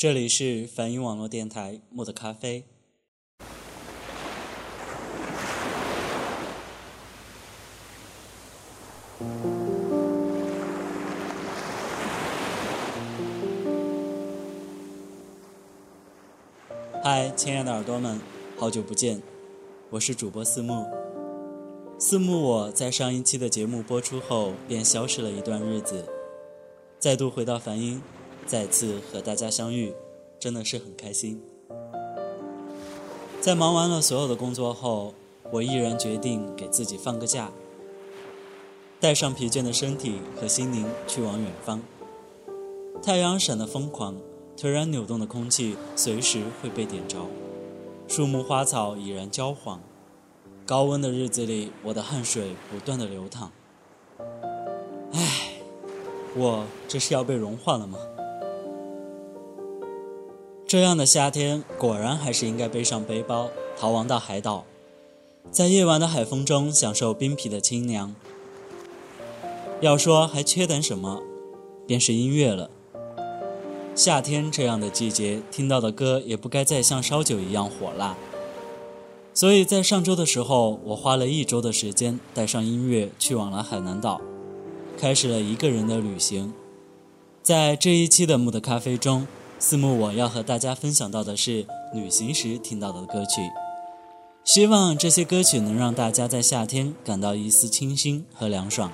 这里是梵音网络电台木的咖啡。嗨，亲爱的耳朵们，好久不见，我是主播四木。四木我在上一期的节目播出后便消失了一段日子，再度回到梵音。再次和大家相遇，真的是很开心。在忙完了所有的工作后，我毅然决定给自己放个假，带上疲倦的身体和心灵去往远方。太阳闪得疯狂，突然扭动的空气随时会被点着，树木花草已然焦黄。高温的日子里，我的汗水不断的流淌。唉，我这是要被融化了吗？这样的夏天，果然还是应该背上背包，逃亡到海岛，在夜晚的海风中享受冰皮的清凉。要说还缺等什么，便是音乐了。夏天这样的季节，听到的歌也不该再像烧酒一样火辣。所以在上周的时候，我花了一周的时间，带上音乐去往了海南岛，开始了一个人的旅行。在这一期的木的咖啡中。四木，我要和大家分享到的是旅行时听到的歌曲，希望这些歌曲能让大家在夏天感到一丝清新和凉爽。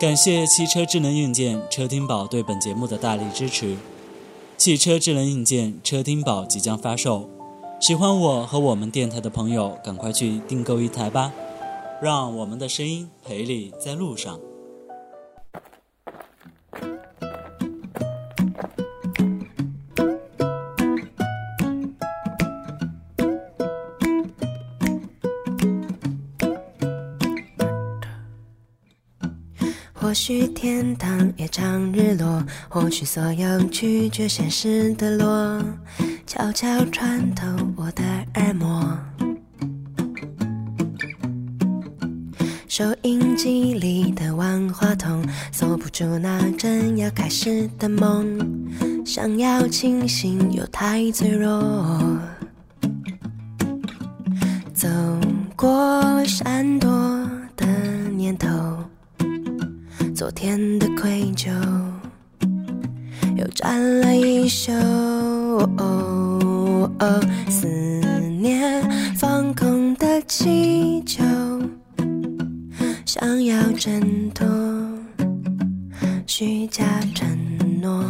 感谢汽车智能硬件车听宝对本节目的大力支持。汽车智能硬件车听宝即将发售，喜欢我和我们电台的朋友，赶快去订购一台吧，让我们的声音陪你在路上。许天堂也常日落，或许所有拒绝现实的落，悄悄穿透我的耳膜。收音机里的万花筒，锁不住那正要开始的梦，想要清醒又太脆弱。走过闪躲的念头。昨天的愧疚又占了一宿，思念放空的气球，想要挣脱虚假承诺，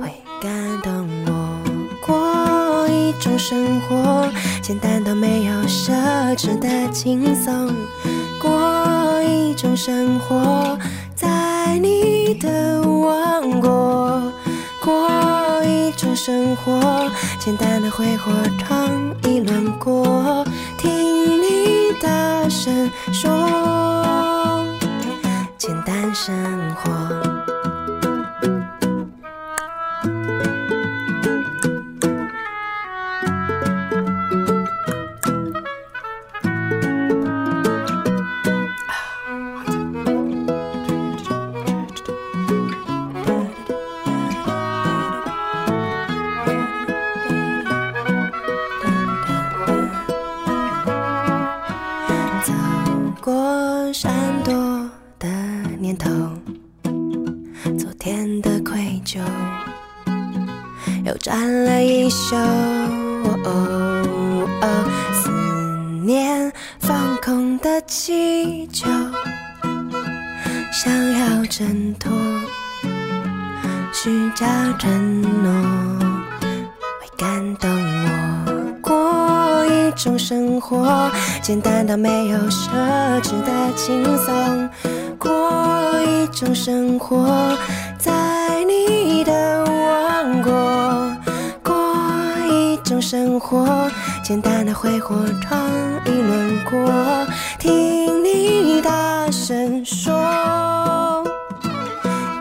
会感动我。过一种生活，简单到没有奢侈的轻松。过一种生活，在你的王国。过一种生活，简单的挥霍尝一轮过，听你大声说，简单生活。到没有奢侈的轻松。过一种生活，在你的王国。过一种生活简单的挥霍，闯一轮过，听你大声说，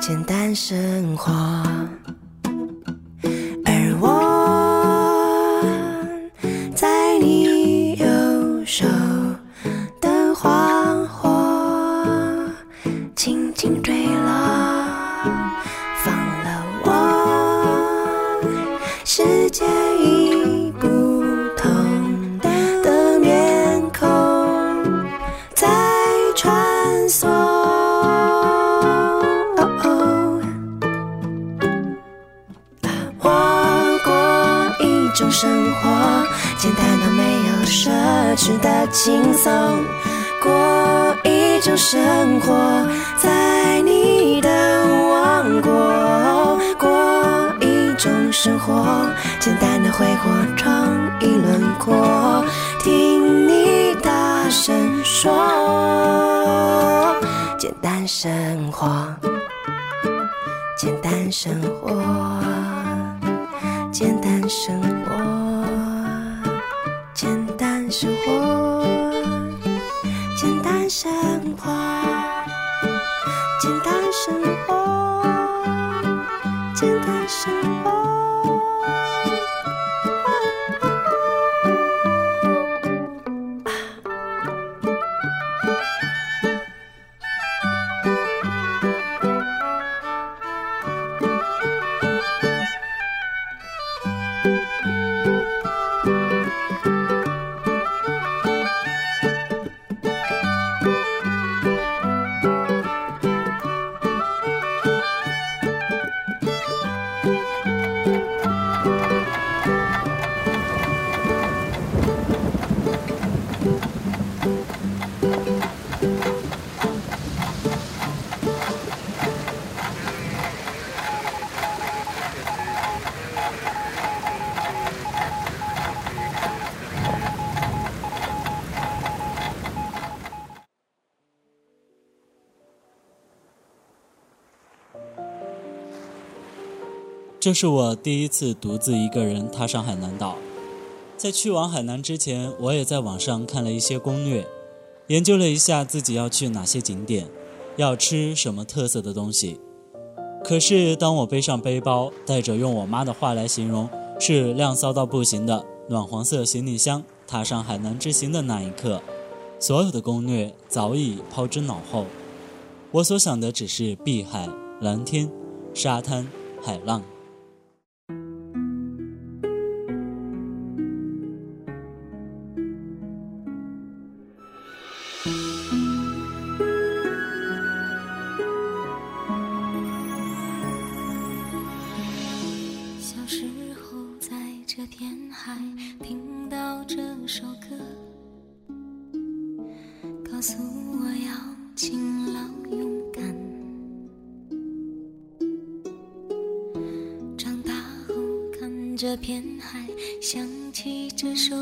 简单生活。奢侈的轻松。过一种生活，在你的王国。过一种生活，简单的挥霍，创意轮廓。听你大声说，简单生活，简单生活，简单生活，生活，简单生活，这是我第一次独自一个人踏上海南岛。在去往海南之前，我也在网上看了一些攻略，研究了一下自己要去哪些景点，要吃什么特色的东西。可是，当我背上背包，带着用我妈的话来形容是亮骚到不行的暖黄色行李箱，踏上海南之行的那一刻，所有的攻略早已抛之脑后。我所想的只是碧海、蓝天、沙滩、海浪。这片海，想起这首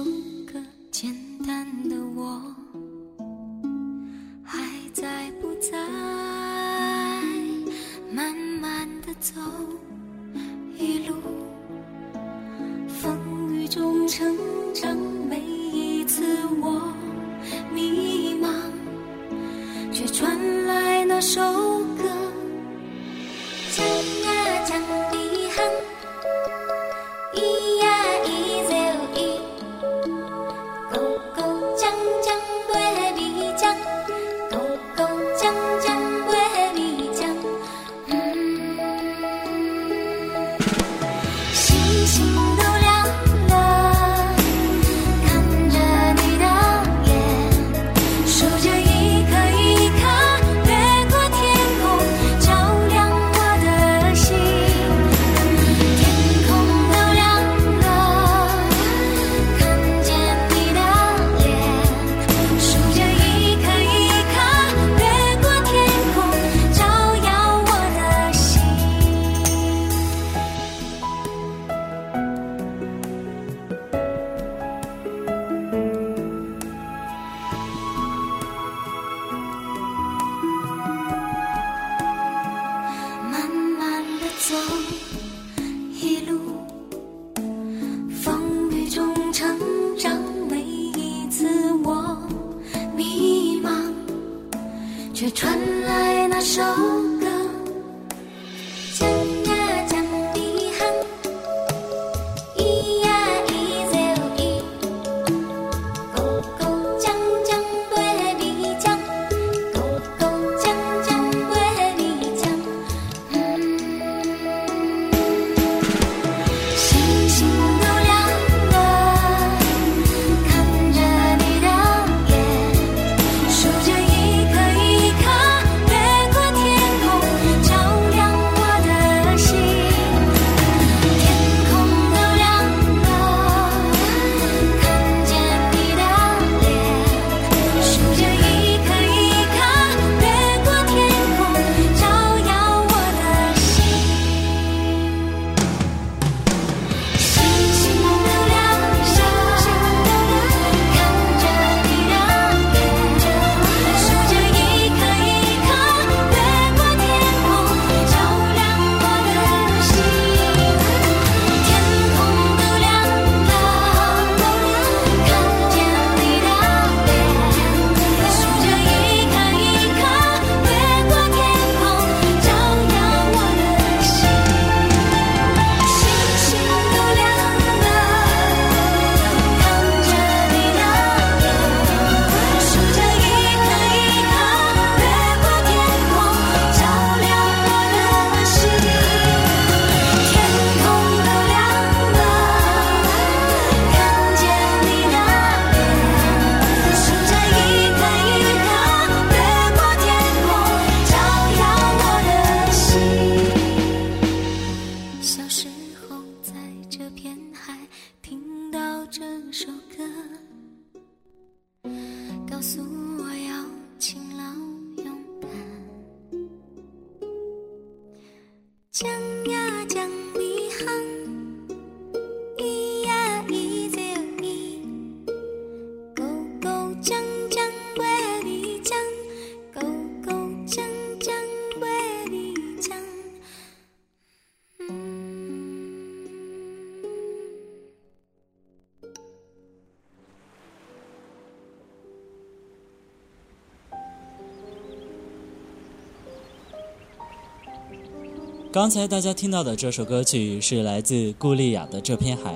刚才大家听到的这首歌曲是来自顾丽雅的《这片海》。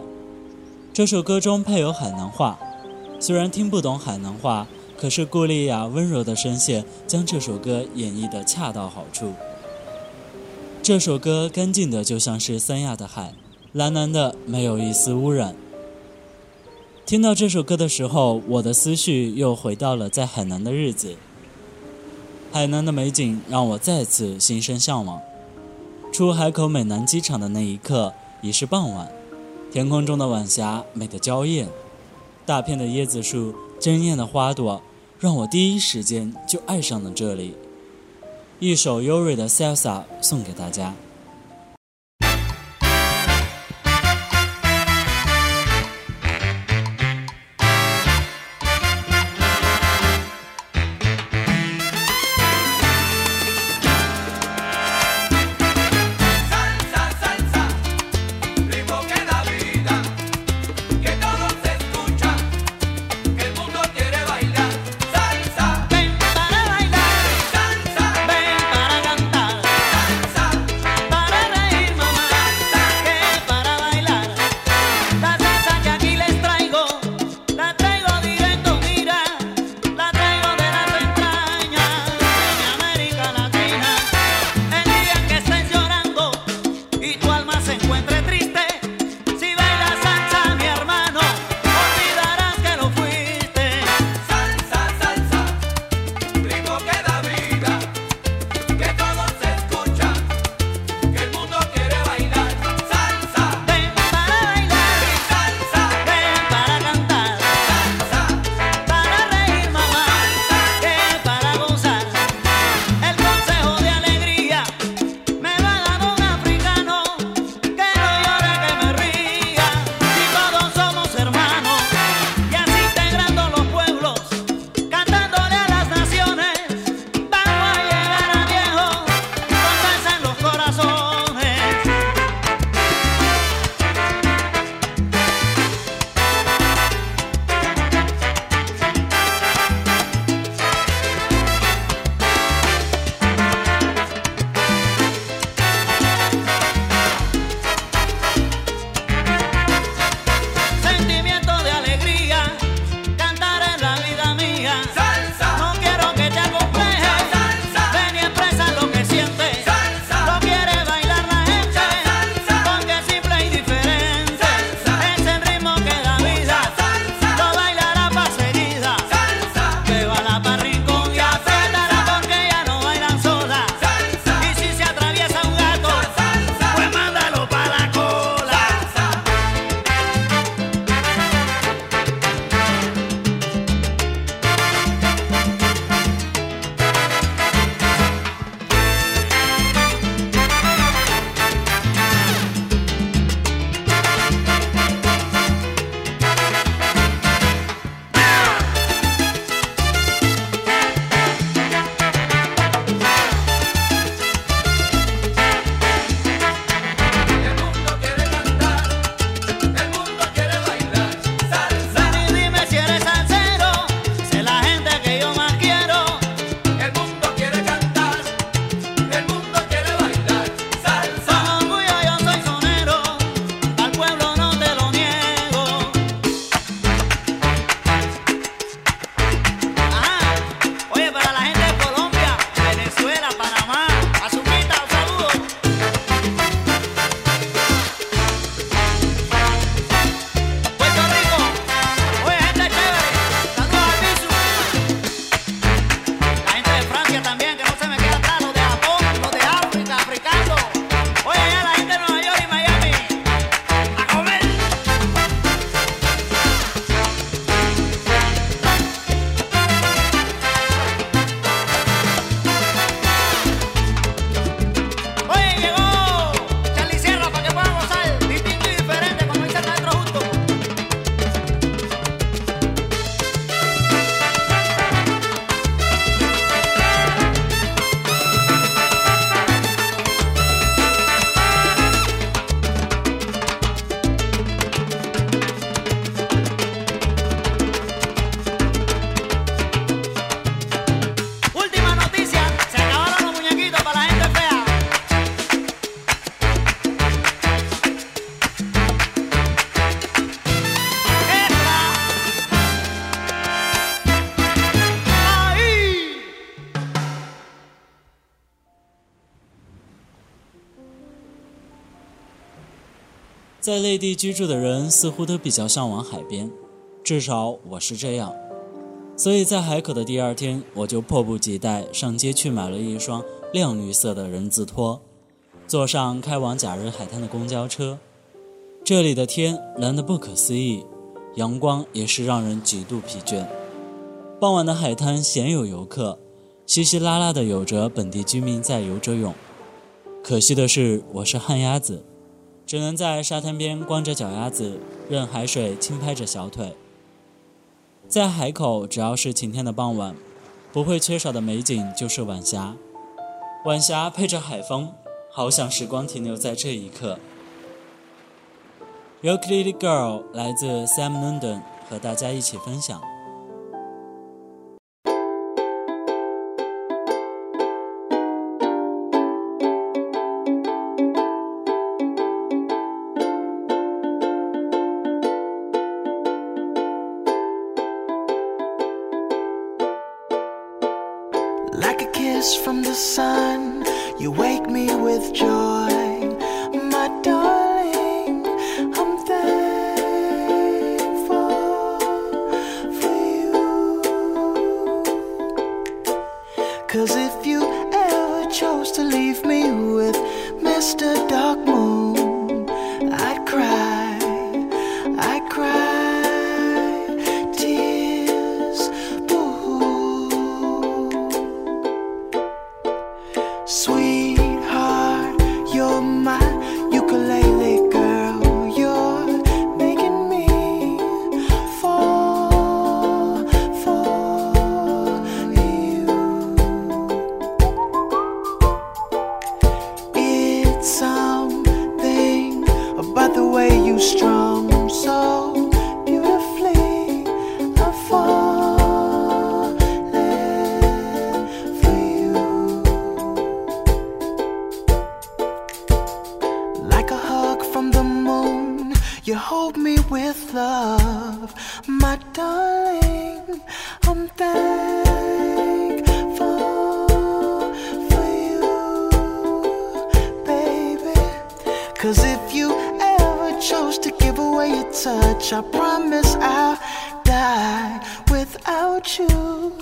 这首歌中配有海南话，虽然听不懂海南话，可是顾丽雅温柔的声线将这首歌演绎得恰到好处。这首歌干净的就像是三亚的海，蓝蓝的没有一丝污染。听到这首歌的时候，我的思绪又回到了在海南的日子。海南的美景让我再次心生向往。出海口美南机场的那一刻已是傍晚，天空中的晚霞美得娇艳，大片的椰子树、鲜艳的花朵，让我第一时间就爱上了这里。一首优瑞的《Salsa》送给大家。在内地居住的人似乎都比较向往海边，至少我是这样。所以在海口的第二天，我就迫不及待上街去买了一双亮绿色的人字拖，坐上开往假日海滩的公交车。这里的天蓝得不可思议，阳光也是让人极度疲倦。傍晚的海滩鲜有游客，稀稀拉拉的有着本地居民在游着泳。可惜的是，我是旱鸭子，只能在沙滩边光着脚丫子，任海水轻拍着小腿。在海口，只要是晴天的傍晚，不会缺少的美景就是晚霞。晚霞配着海风，好想时光停留在这一刻。《Ukulele Girl》来自 Sam London，和大家一起分享。Cause if you ever chose to give away your touch, I promise I'll die without you.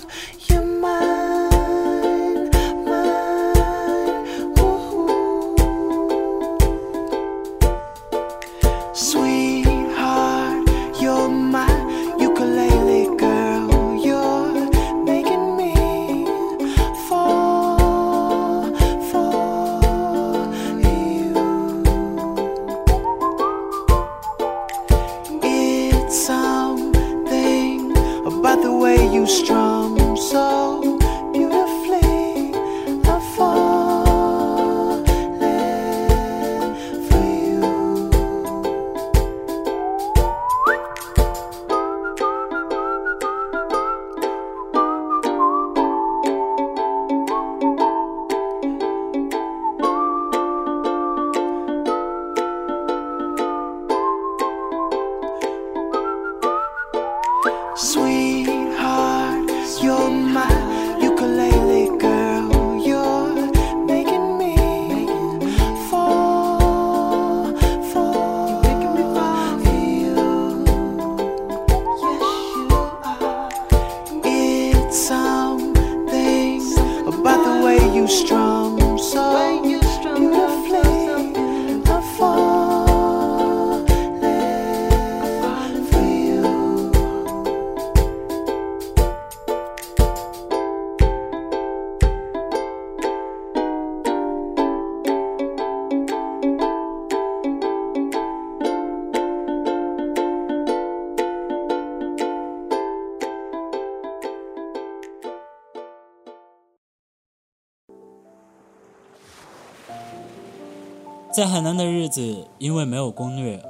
海南的日子，因为没有攻略，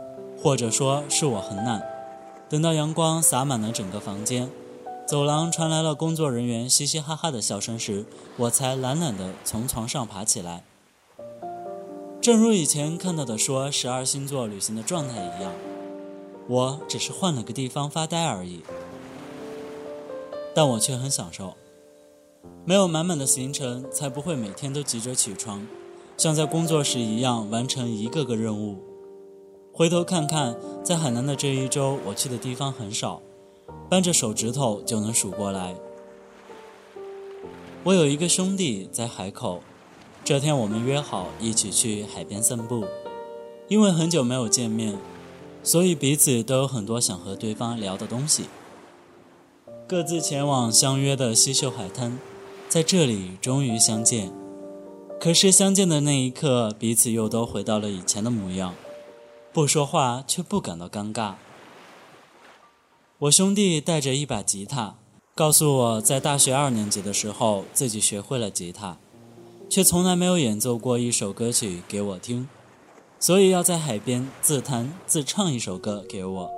或者说是我很懒，等到阳光洒满了整个房间，走廊传来了工作人员嘻嘻哈哈的笑声时，我才懒懒地从床上爬起来。正如以前看到的说十二星座旅行的状态一样，我只是换了个地方发呆而已，但我却很享受。没有满满的行程，才不会每天都急着起床，像在工作时一样完成一个个任务。回头看看，在海南的这一周，我去的地方很少，扳着手指头就能数过来。我有一个兄弟在海口，这天我们约好一起去海边散步，因为很久没有见面，所以彼此都有很多想和对方聊的东西。各自前往相约的西秀海滩，在这里终于相见。可是相见的那一刻，彼此又都回到了以前的模样，不说话却不感到尴尬。我兄弟带着一把吉他，告诉我在大学二年级的时候自己学会了吉他，却从来没有演奏过一首歌曲给我听，所以要在海边自弹自唱一首歌给我。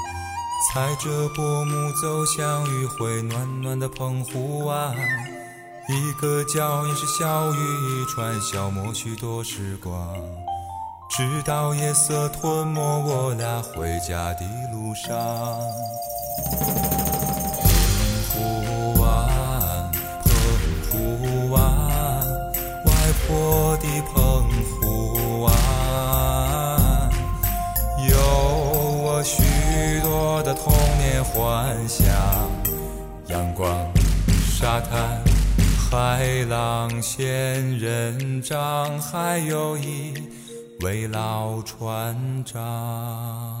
踩着薄暮走向余晖暖暖的澎湖湾，一个脚印是笑语一串，消磨许多时光。直到夜色吞没我俩回家的路上。幻想，阳光、沙滩、海浪、仙人掌，还有一位老船长。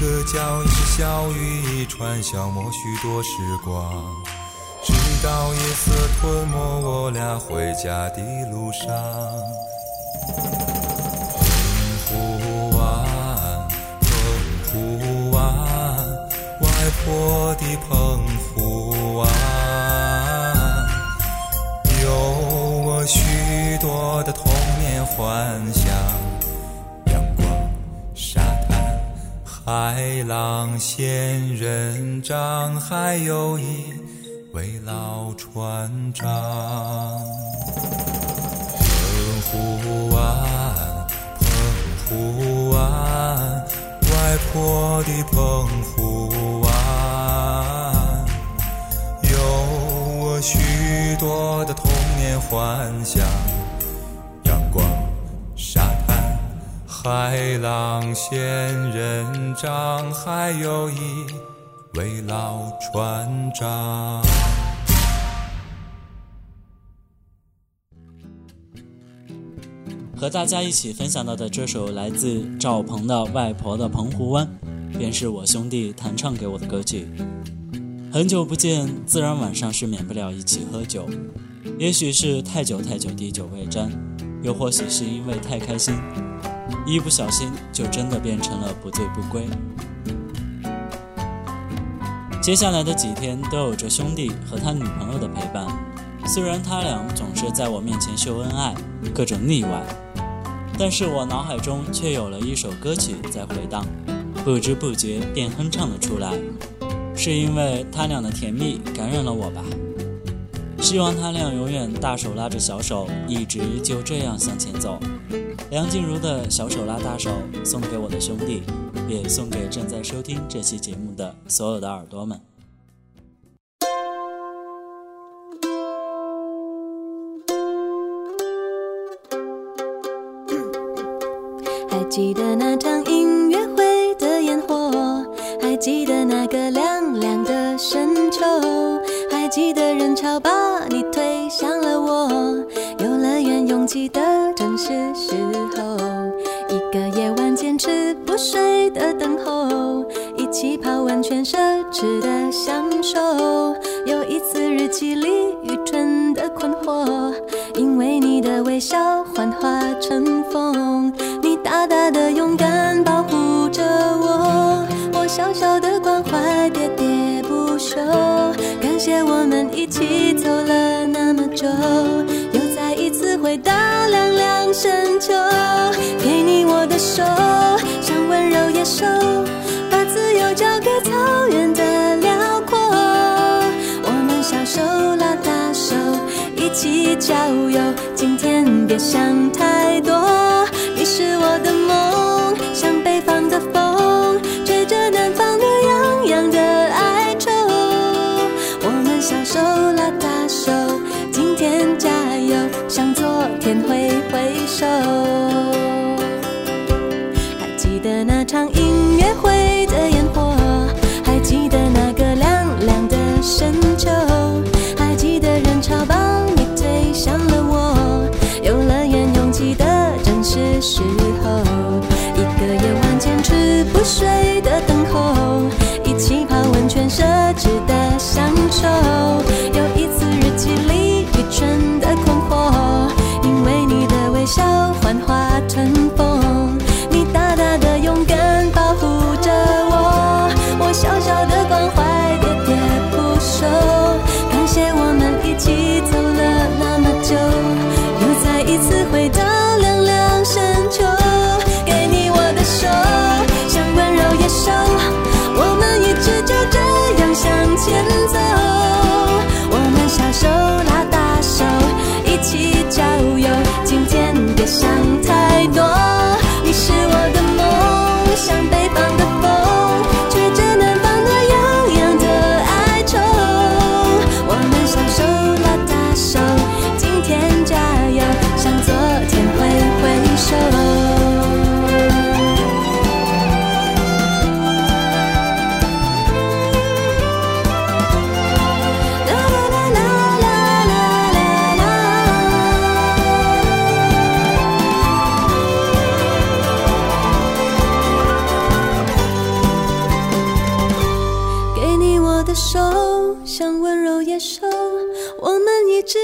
个脚印小雨一串，消磨许多时光。直到夜色吞没我俩回家的路上。澎湖湾，澎湖湾，外婆的澎湖湾。有我许多的童年幻想，海浪、仙人掌，还有一位老船长。澎湖湾，澎湖湾，外婆的澎湖湾。有我许多的童年幻想，海浪、仙人掌，还有一位老船长。和大家一起分享到的这首来自赵鹏的《外婆的澎湖湾》，便是我兄弟弹唱给我的歌曲。很久不见，自然晚上是免不了一起喝酒，也许是太久太久滴酒未沾，又或许是因为太开心。一不小心就真的变成了不醉不归。接下来的几天都有着兄弟和他女朋友的陪伴，虽然他俩总是在我面前秀恩爱，各种腻歪，但是我脑海中却有了一首歌曲在回荡，不知不觉便哼唱了出来。是因为他俩的甜蜜感染了我吧？希望他俩永远大手拉着小手，一直就这样向前走。梁静茹的小手拉大手送给我的兄弟，也送给正在收听这期节目的所有的耳朵们。还记得那场音乐会的烟火，还记得那个凉凉的深秋，还记得人潮把你推向了我，游乐园拥挤的是时候，一个夜晚坚持不睡的等候，一起泡温泉奢侈的享受，有一次日记里愚蠢的困惑，因为你的微笑幻化成风。你大大的勇敢保护着我，我小小的关怀喋喋不休。感谢我们一起走了那么久，凉凉深秋。给你我的手，像温柔野兽，把自由交给草原的辽阔。我们小手拉大手，一起郊游。今天别想太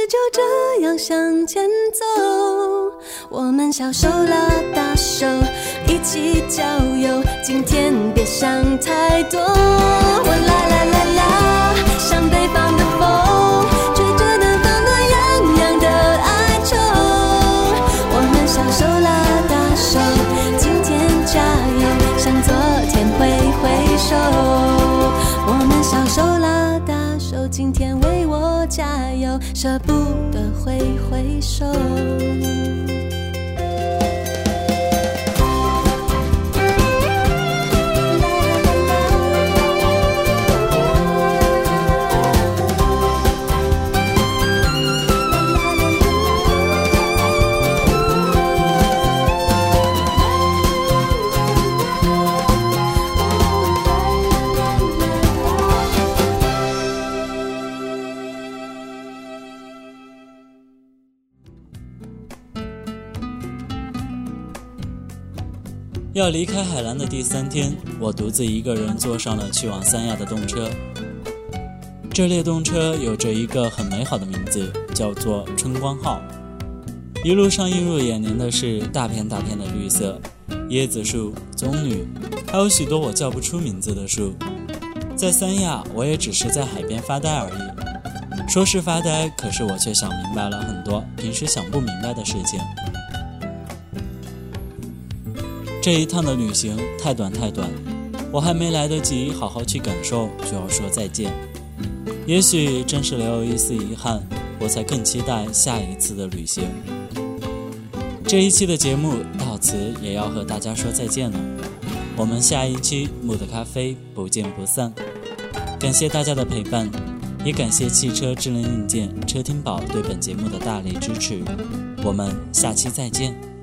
就这样向前走。我们小手拉大手，一起郊游。今天别想太多。我啦啦啦啦，像北方的风，吹着南方暖洋洋的哀愁。我们小手拉大手，今天加油，向昨天挥挥手。加油，舍不得挥挥手。要离开海南的第三天，我独自一个人坐上了去往三亚的动车。这列动车有着一个很美好的名字，叫做“春光号”。一路上映入眼帘的是大片大片的绿色，椰子树、棕榈，还有许多我叫不出名字的树。在三亚，我也只是在海边发呆而已。说是发呆，可是我却想明白了很多平时想不明白的事情。这一趟的旅行太短太短，我还没来得及好好去感受，就要说再见。也许正是留有一丝遗憾，我才更期待下一次的旅行。这一期的节目到此也要和大家说再见了，我们下一期木的咖啡不见不散。感谢大家的陪伴，也感谢汽车智能硬件车听宝对本节目的大力支持。我们下期再见。